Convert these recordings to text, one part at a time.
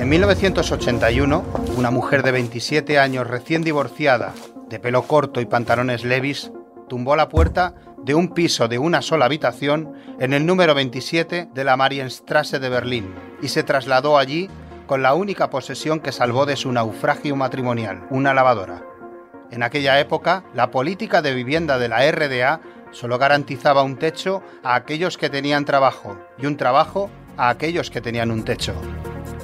En 1981, una mujer de 27 años recién divorciada, de pelo corto y pantalones levis, tumbó la puerta de un piso de una sola habitación en el número 27 de la Marienstrasse de Berlín y se trasladó allí con la única posesión que salvó de su naufragio matrimonial, una lavadora. En aquella época, la política de vivienda de la RDA solo garantizaba un techo a aquellos que tenían trabajo y un trabajo a aquellos que tenían un techo.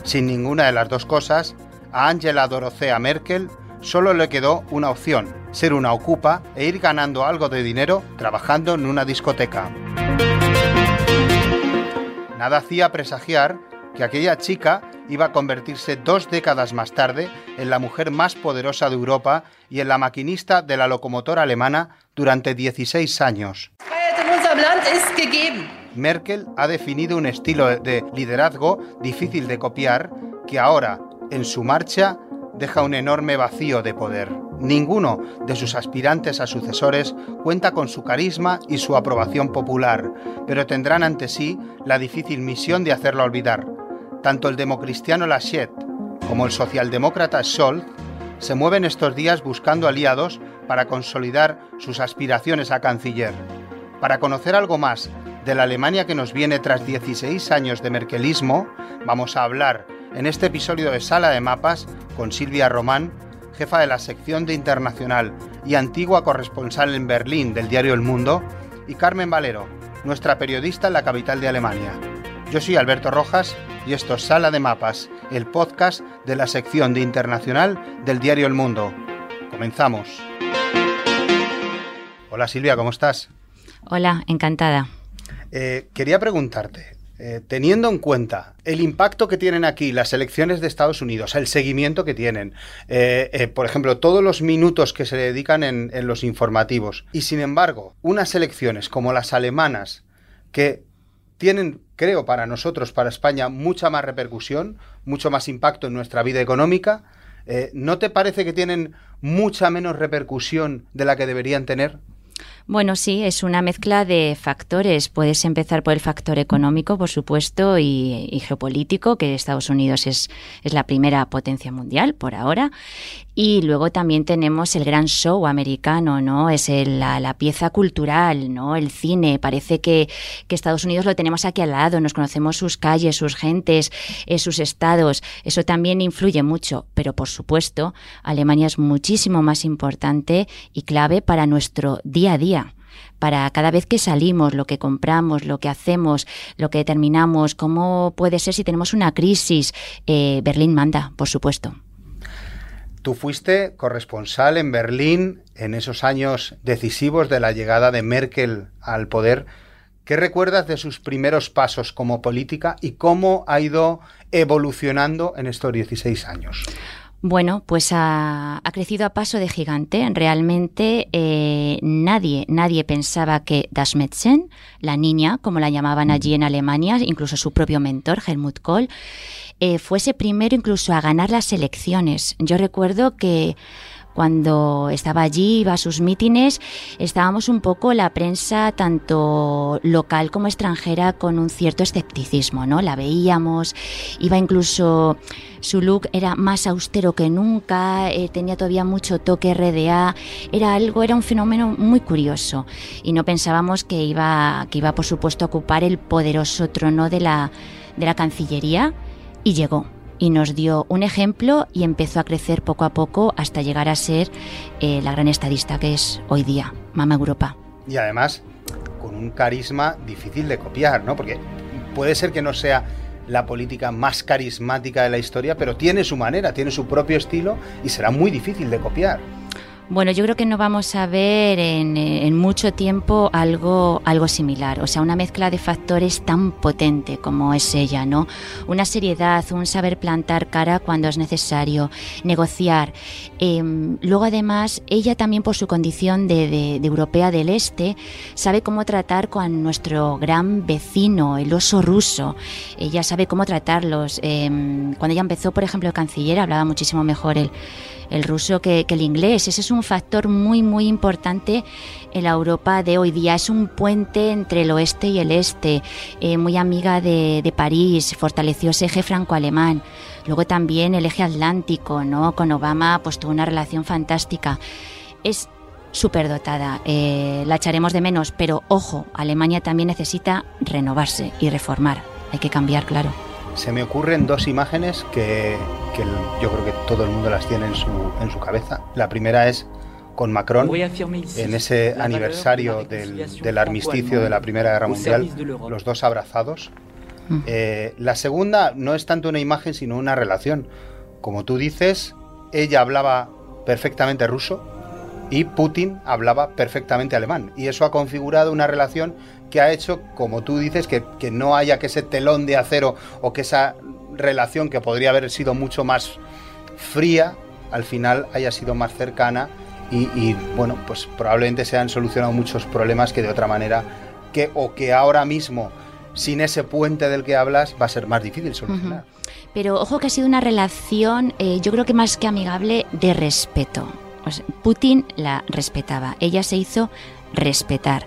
Sin ninguna de las dos cosas, a Angela Dorothea Merkel solo le quedó una opción, ser una ocupa e ir ganando algo de dinero trabajando en una discoteca. Nada hacía presagiar que aquella chica iba a convertirse dos décadas más tarde en la mujer más poderosa de Europa y en la maquinista de la locomotora alemana durante 16 años. Merkel ha definido un estilo de liderazgo difícil de copiar que ahora, en su marcha, deja un enorme vacío de poder. Ninguno de sus aspirantes a sucesores cuenta con su carisma y su aprobación popular, pero tendrán ante sí la difícil misión de hacerlo olvidar. Tanto el democristiano Laschet como el socialdemócrata Scholz se mueven estos días buscando aliados para consolidar sus aspiraciones a canciller. Para conocer algo más de la Alemania que nos viene tras 16 años de merkelismo, vamos a hablar en este episodio de Sala de Mapas con Silvia Román, jefa de la sección de Internacional y antigua corresponsal en Berlín del diario El Mundo, y Carmen Valero, nuestra periodista en la capital de Alemania. Yo soy Alberto Rojas y esto es Sala de Mapas, el podcast de la sección de Internacional del diario El Mundo. Comenzamos. Hola Silvia, ¿cómo estás? Hola, encantada. Eh, quería preguntarte, eh, teniendo en cuenta el impacto que tienen aquí las elecciones de Estados Unidos, el seguimiento que tienen, eh, por ejemplo, todos los minutos que se dedican en, en los informativos, y sin embargo, unas elecciones como las alemanas, que tienen, creo, para nosotros, para España, mucha más repercusión, mucho más impacto en nuestra vida económica, ¿no te parece que tienen mucha menos repercusión de la que deberían tener? Bueno, sí, es una mezcla de factores. Puedes empezar por el factor económico, por supuesto, y, geopolítico, que Estados Unidos es, es, la primera potencia mundial por ahora. Y luego también tenemos el gran show americano, ¿no? Es la, la, pieza cultural, ¿no? El cine. Parece que, que, Estados Unidos lo tenemos aquí al lado, nos conocemos sus calles, sus gentes, eh, sus estados. Eso también influye mucho. Pero, por supuesto, Alemania es muchísimo más importante y clave para nuestro día a día para cada vez que salimos, lo que compramos, lo que hacemos, lo que determinamos, cómo puede ser si tenemos una crisis. Eh, Berlín manda, por supuesto. Tú fuiste corresponsal en Berlín en esos años decisivos de la llegada de Merkel al poder. ¿Qué recuerdas de sus primeros pasos como política y cómo ha ido evolucionando en estos 16 años? Bueno, pues ha, crecido a paso de gigante. Realmente eh, nadie, nadie pensaba que Das Mädchen, la niña, como la llamaban allí en Alemania, incluso su propio mentor, Helmut Kohl, eh, fuese primero incluso a ganar las elecciones. Yo recuerdo que cuando estaba allí, iba a sus mítines, estábamos un poco la prensa, tanto local como extranjera, con un cierto escepticismo, ¿no? La veíamos, iba incluso, su look era más austero que nunca, eh, tenía todavía mucho toque RDA, era algo, era un fenómeno muy curioso y no pensábamos que iba, que iba por supuesto a ocupar el poderoso trono de la, de la Cancillería y llegó y nos dio un ejemplo y empezó a crecer poco a poco hasta llegar a ser eh, la gran estadista que es hoy día, Mama Europa. Y además con un carisma difícil de copiar, ¿no? Porque puede ser que no sea la política más carismática de la historia, pero tiene su manera, tiene su propio estilo y será muy difícil de copiar. Bueno, yo creo que no vamos a ver en, mucho tiempo algo, algo similar, o sea, una mezcla de factores tan potente como es ella, ¿no? Una seriedad, un saber plantar cara cuando es necesario, negociar. Em, luego, además, ella también por su condición de, europea del Este, sabe cómo tratar con nuestro gran vecino, el oso ruso. Ella sabe cómo tratarlos. Em, cuando ella empezó, por ejemplo, de canciller, hablaba muchísimo mejor el el ruso que, el inglés. Ese es un un factor muy, muy importante en la Europa de hoy día. Es un puente entre el oeste y el este, eh, muy amiga de, de París, fortaleció ese eje franco-alemán. Luego también el eje atlántico, ¿no? Con Obama pues tuvo una relación fantástica. Es superdotada, eh, la echaremos de menos, pero ojo, Alemania también necesita renovarse y reformar. Hay que cambiar, claro. Se me ocurren dos imágenes que, que yo creo que todo el mundo las tiene en su, en su cabeza. La primera es con Macron en ese aniversario del, del, armisticio de la Primera Guerra Mundial, los dos abrazados. Mm. Eh, la segunda no es tanto una imagen, sino una relación. Como tú dices, ella hablaba perfectamente ruso y Putin hablaba perfectamente alemán. Y eso ha configurado una relación que ha hecho, como tú dices, que, que no haya que ese telón de acero o que esa relación que podría haber sido mucho más fría, al final haya sido más cercana y, y, bueno, pues probablemente se han solucionado muchos problemas que de otra manera, que o que ahora mismo sin ese puente del que hablas va a ser más difícil solucionar. Uh -huh. Pero ojo que ha sido una relación, eh, yo creo que más que amigable, de respeto. O sea, Putin la respetaba, ella se hizo respetar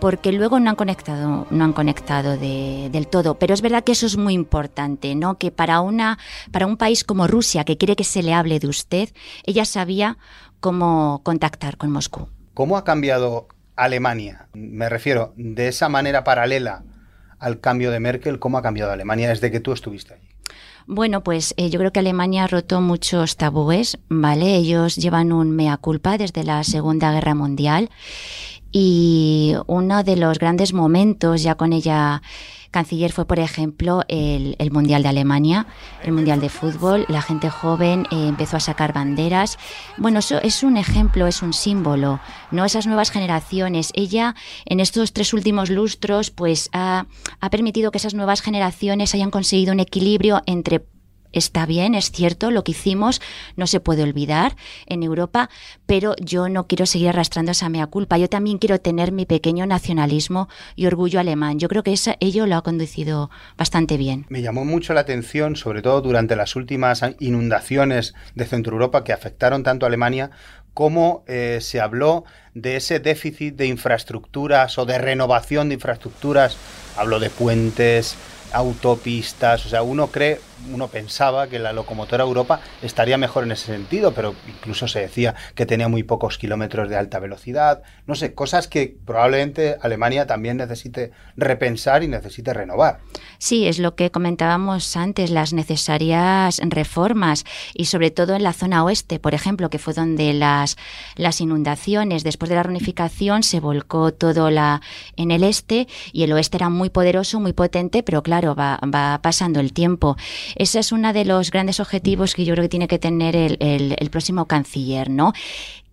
porque luego no han conectado, no han conectado de, del todo. Pero es verdad que eso es muy importante, ¿no? Que para una, para un país como Rusia, que quiere que se le hable de usted, ella sabía cómo contactar con Moscú. ¿Cómo ha cambiado Alemania? Me refiero, de esa manera paralela al cambio de Merkel, ¿cómo ha cambiado Alemania desde que tú estuviste allí? Bueno, pues eh, yo creo que Alemania ha roto muchos tabúes, ¿vale? Ellos llevan un mea culpa desde la Segunda Guerra Mundial y uno de los grandes momentos ya con ella canciller fue, por ejemplo, el, Mundial de Alemania, el Mundial de Fútbol. La gente joven eh, empezó a sacar banderas. Bueno, eso es un ejemplo, es un símbolo, ¿no? Esas nuevas generaciones. Ella, en estos tres últimos lustros, pues ha, ha permitido que esas nuevas generaciones hayan conseguido un equilibrio entre Está bien, es cierto, lo que hicimos no se puede olvidar en Europa, pero yo no quiero seguir arrastrando esa mea culpa. Yo también quiero tener mi pequeño nacionalismo y orgullo alemán. Yo creo que esa, ello lo ha conducido bastante bien. Me llamó mucho la atención, sobre todo durante las últimas inundaciones de Centro Europa que afectaron tanto a Alemania, cómo eh, se habló de ese déficit de infraestructuras o de renovación de infraestructuras. Hablo de puentes, autopistas, o sea, uno cree, uno pensaba que la locomotora Europa estaría mejor en ese sentido, pero incluso se decía que tenía muy pocos kilómetros de alta velocidad, no sé, cosas que probablemente Alemania también necesite repensar y necesite renovar. Sí, es lo que comentábamos antes, las necesarias reformas y sobre todo en la zona oeste, por ejemplo, que fue donde las, las inundaciones después de la reunificación se volcó todo la, en el este y el oeste era muy poderoso, muy potente, pero claro, va, va, pasando el tiempo. Ese es uno de los grandes objetivos que yo creo que tiene que tener el, próximo canciller, ¿no?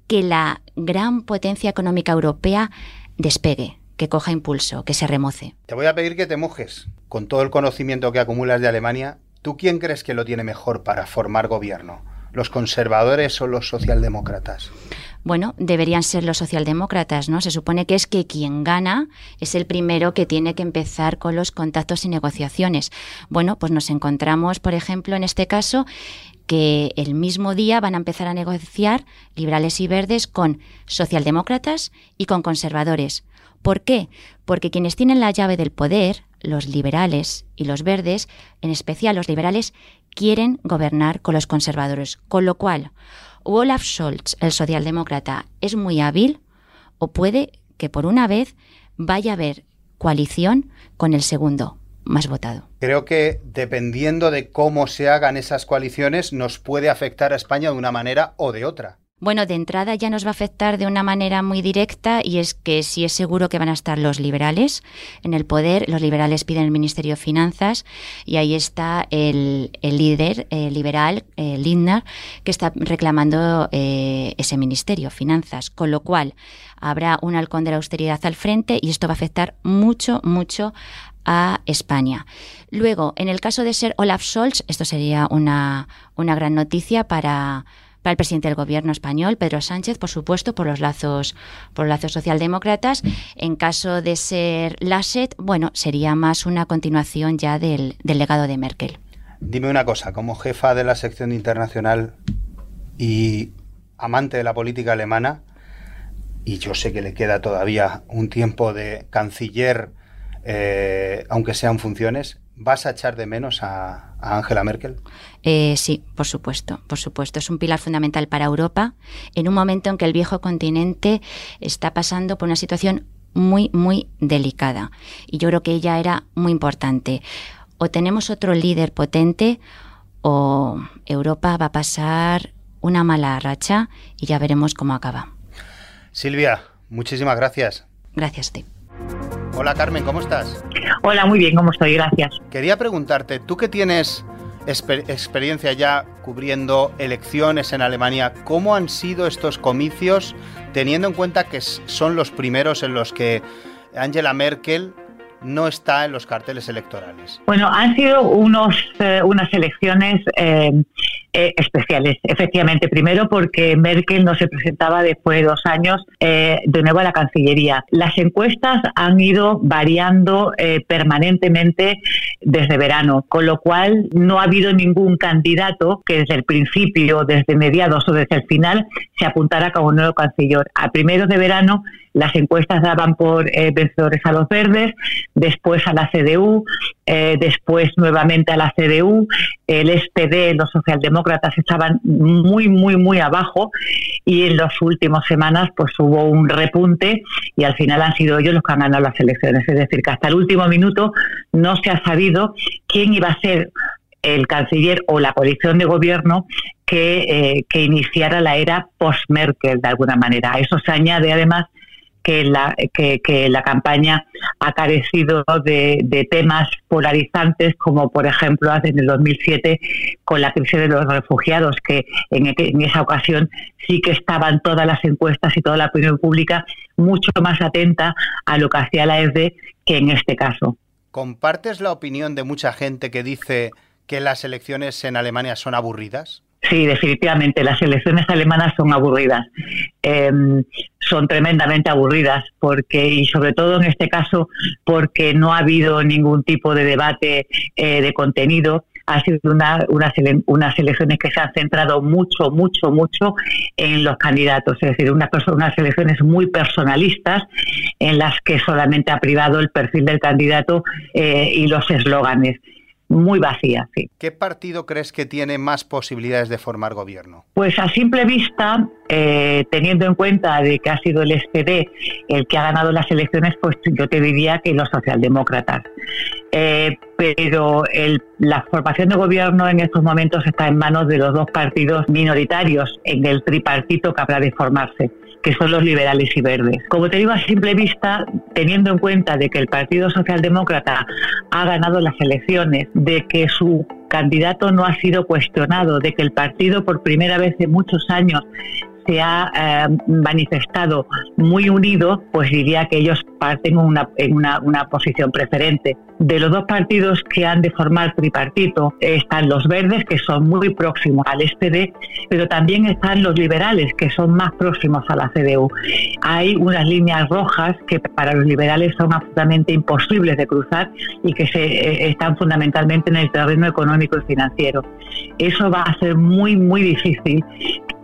Que la gran potencia económica europea despegue, que coja impulso, que se remoce. Te voy a pedir que te mojes. Con todo el conocimiento que acumulas de Alemania, ¿tú quién crees que lo tiene mejor para formar gobierno? ¿Los conservadores o los socialdemócratas? Bueno, deberían ser los socialdemócratas, ¿no? Se supone que es que quien gana es el primero que tiene que empezar con los contactos y negociaciones. Bueno, pues nos encontramos, por ejemplo, en este caso, que el mismo día van a empezar a negociar liberales y verdes con socialdemócratas y con conservadores. ¿Por qué? Porque quienes tienen la llave del poder, los liberales y los verdes, en especial los liberales, quieren gobernar con los conservadores. Con lo cual, Olaf Scholz, el socialdemócrata, es muy hábil o puede que por una vez vaya a haber coalición con el segundo más votado. Creo que dependiendo de cómo se hagan esas coaliciones nos puede afectar a España de una manera o de otra. Bueno, de entrada ya nos va a afectar de una manera muy directa y es que sí es seguro que van a estar los liberales en el poder. Los liberales piden el Ministerio de Finanzas y ahí está el, líder eh, liberal, eh, Lindner, que está reclamando eh, ese ministerio, Finanzas. Con lo cual habrá un halcón de la austeridad al frente y esto va a afectar mucho, mucho a España. Luego, en el caso de ser Olaf Scholz, esto sería una, una gran noticia para para el presidente del gobierno español, Pedro Sánchez, por supuesto, por los lazos, por lazos socialdemócratas. En caso de ser Laschet, bueno, sería más una continuación ya del, del legado de Merkel. Dime una cosa, como jefa de la sección internacional y amante de la política alemana, y yo sé que le queda todavía un tiempo de canciller, eh, aunque sean funciones, ¿vas a echar de menos a, Angela Merkel? Eh, sí, por supuesto, por supuesto. Es un pilar fundamental para Europa en un momento en que el viejo continente está pasando por una situación muy, muy delicada. Y yo creo que ella era muy importante. O tenemos otro líder potente o Europa va a pasar una mala racha y ya veremos cómo acaba. Silvia, muchísimas gracias. Gracias a ti. Hola Carmen, ¿cómo estás? Hola, muy bien, ¿cómo estoy? Gracias. Quería preguntarte, tú que tienes experiencia ya cubriendo elecciones en Alemania, ¿cómo han sido estos comicios teniendo en cuenta que son los primeros en los que Angela Merkel no está en los carteles electorales? Bueno, han sido unos, eh, unas elecciones eh, eh, especiales, efectivamente. Primero porque Merkel no se presentaba después de dos años de nuevo a la Cancillería. Las encuestas han ido variando permanentemente desde verano, con lo cual no ha habido ningún candidato que desde el principio, desde mediados o desde el final, se apuntara como nuevo canciller. A primeros de verano las encuestas daban por vencedores a los verdes, después a la CDU, eh, después nuevamente a la CDU, el SPD, los socialdemócratas estaban muy, muy, muy abajo y en las últimas semanas pues hubo un repunte y al final han sido ellos los que han ganado las elecciones. Es decir, que hasta el último minuto no se ha sabido quién iba a ser el canciller o la coalición de gobierno que, eh, que iniciara la era post-Merkel de alguna manera. Eso se añade además que la, que, la campaña ha carecido de, temas polarizantes, como por ejemplo en el 2007 con la crisis de los refugiados, que en, en esa ocasión sí que estaban todas las encuestas y toda la opinión pública mucho más atenta a lo que hacía la EFD que en este caso. ¿Compartes la opinión de mucha gente que dice que las elecciones en Alemania son aburridas? Sí, definitivamente. Las elecciones alemanas son aburridas. Em, son tremendamente aburridas porque, y sobre todo en este caso, porque no ha habido ningún tipo de debate eh, de contenido. Ha sido una, unas elecciones que se han centrado mucho, mucho, mucho en los candidatos. Es decir, una, unas elecciones muy personalistas en las que solamente ha privado el perfil del candidato eh, y los eslóganes muy vacía, sí. ¿Qué partido crees que tiene más posibilidades de formar gobierno? Pues a simple vista, eh, teniendo en cuenta de que ha sido el SPD el que ha ganado las elecciones, pues yo te diría que los socialdemócratas. Eh, pero la formación de gobierno en estos momentos está en manos de los dos partidos minoritarios en el tripartito que habrá de formarse que son los liberales y verdes. Como te digo a simple vista, teniendo en cuenta de que el Partido Socialdemócrata ha ganado las elecciones, de que su candidato no ha sido cuestionado, de que el partido por primera vez en muchos años se ha eh, manifestado muy unido, pues diría que ellos parten una, en una, una, posición preferente. De los dos partidos que han de formar tripartito están los verdes, que son muy próximos al SPD, pero también están los liberales, que son más próximos a la CDU. Hay unas líneas rojas que para los liberales son absolutamente imposibles de cruzar y que se, eh, están fundamentalmente en el terreno económico y financiero. Eso va a ser muy, muy difícil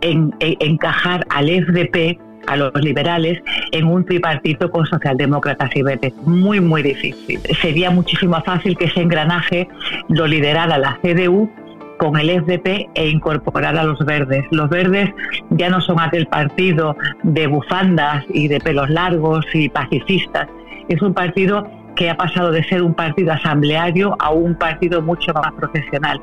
en, encajar al FDP a los liberales en un tripartito con socialdemócratas y verdes. Muy, muy difícil. Sería muchísimo fácil que ese engranaje lo liderara la CDU con el FDP e incorporar a los verdes. Los verdes ya no son aquel partido de bufandas y de pelos largos y pacifistas. Es un partido que ha pasado de ser un partido asambleario a un partido mucho más profesional.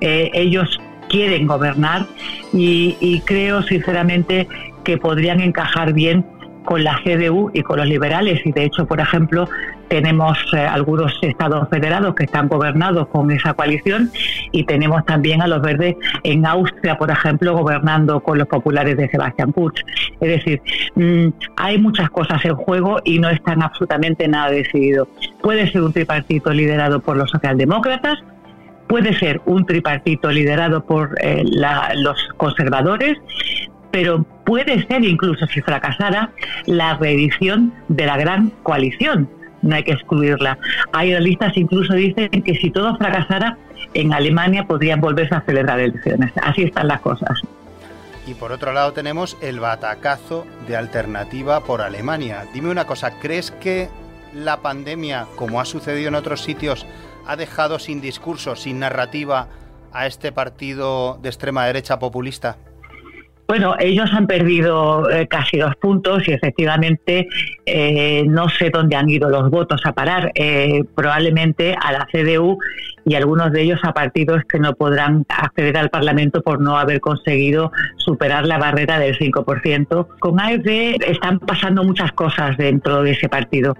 Eh, ellos quieren gobernar y, creo sinceramente que podrían encajar bien con la CDU y con los liberales. Y de hecho, por ejemplo, tenemos eh, algunos estados federados que están gobernados con esa coalición y tenemos también a los verdes en Austria, por ejemplo, gobernando con los populares de Sebastián Kurz. Es decir, mm, hay muchas cosas en juego y no están absolutamente nada decidido. Puede ser un tripartito liderado por los socialdemócratas puede ser un tripartito liderado por eh, los conservadores, pero puede ser incluso si fracasara la reedición de la gran coalición. No hay que excluirla. Hay analistas incluso dicen que si todo fracasara, en Alemania podrían volverse a celebrar elecciones. Así están las cosas. Y por otro lado tenemos el batacazo de alternativa por Alemania. Dime una cosa, ¿crees que la pandemia, como ha sucedido en otros sitios, ha dejado sin discurso, sin narrativa a este partido de extrema derecha populista? Bueno, ellos han perdido eh, casi dos puntos y efectivamente eh, no sé dónde han ido los votos a parar. Eh, probablemente a la CDU y algunos de ellos a partidos que no podrán acceder al Parlamento por no haber conseguido superar la barrera del 5%. Con AFD están pasando muchas cosas dentro de ese partido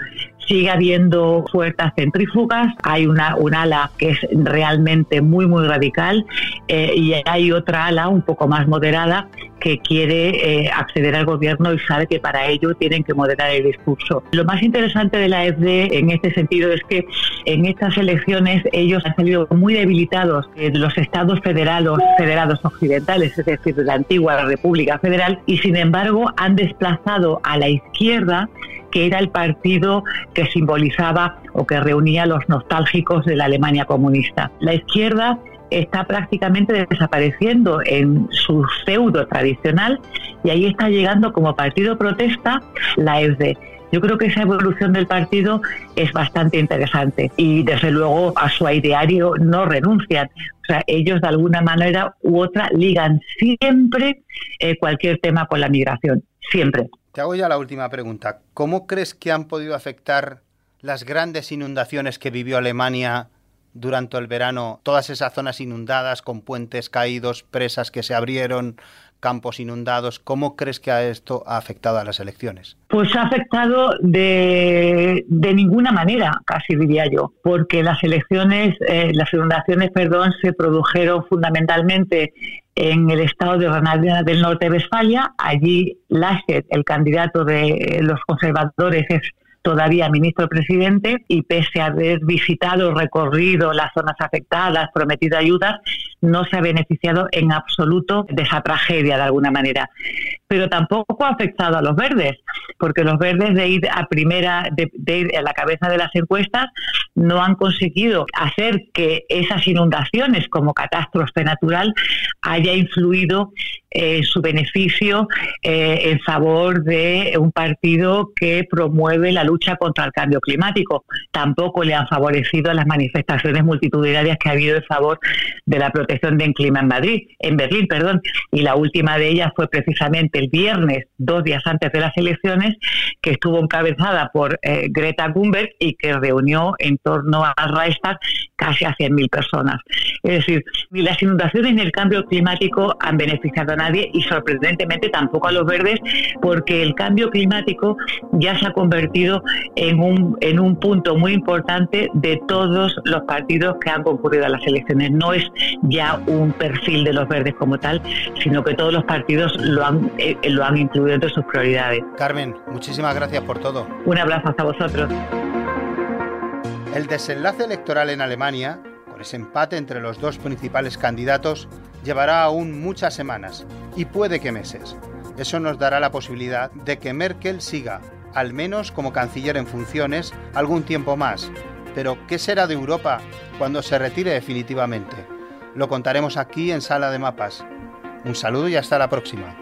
sigue habiendo fuerzas centrífugas, hay una, un ala que es realmente muy, muy radical eh, y hay otra ala un poco más moderada que quiere eh, acceder al gobierno y sabe que para ello tienen que moderar el discurso. Lo más interesante de la FD en este sentido es que en estas elecciones ellos han salido muy debilitados de los estados federados, federados occidentales, es decir, de la antigua República Federal, y sin embargo han desplazado a la izquierda que era el partido que simbolizaba o que reunía a los nostálgicos de la Alemania comunista. La izquierda está prácticamente desapareciendo en su pseudo tradicional y ahí está llegando como partido protesta la FD. Yo creo que esa evolución del partido es bastante interesante y desde luego a su ideario no renuncian. O sea, ellos de alguna manera u otra ligan siempre eh, cualquier tema con la migración, siempre. Te hago ya la última pregunta. ¿Cómo crees que han podido afectar las grandes inundaciones que vivió Alemania durante el verano? Todas esas zonas inundadas, con puentes caídos, presas que se abrieron, campos inundados. ¿Cómo crees que esto ha afectado a las elecciones? Pues ha afectado de, ninguna manera, casi diría yo, porque las elecciones, eh, las inundaciones, perdón, se produjeron fundamentalmente en el estado de Granada del Norte de Westfalia. Allí Laschet, el candidato de los conservadores, es todavía ministro presidente y pese a haber visitado, recorrido las zonas afectadas, prometido ayudas, no se ha beneficiado en absoluto de esa tragedia de alguna manera. Pero tampoco ha afectado a los verdes, porque los verdes de ir a primera, de, ir a la cabeza de las encuestas, no han conseguido hacer que esas inundaciones como catástrofe natural haya influido en su beneficio eh, en favor de un partido que promueve la lucha contra el cambio climático. Tampoco le han favorecido las manifestaciones multitudinarias que ha habido en favor de la protección del clima en Madrid, en Berlín, perdón. Y la última de ellas fue precisamente el viernes, dos días antes de las elecciones, que estuvo encabezada por eh, Greta Thunberg y que reunió en torno a Reichstag casi a 100.000 personas. Es decir, ni las inundaciones ni el cambio climático han beneficiado a nadie y sorprendentemente tampoco a los verdes porque el cambio climático ya se ha convertido en un, en un punto muy importante de todos los partidos que han concurrido a las elecciones. No es ya un perfil de los verdes como tal, sino que todos los partidos lo han, eh, lo han incluido entre sus prioridades. Carmen, muchísimas gracias por todo. Un abrazo hasta vosotros. El desenlace electoral en Alemania, con ese empate entre los dos principales candidatos, llevará aún muchas semanas y puede que meses. Eso nos dará la posibilidad de que Merkel siga al menos como canciller en funciones, algún tiempo más. Pero, ¿qué será de Europa cuando se retire definitivamente? lo contaremos aquí en Sala de Mapas. Un saludo y hasta la próxima.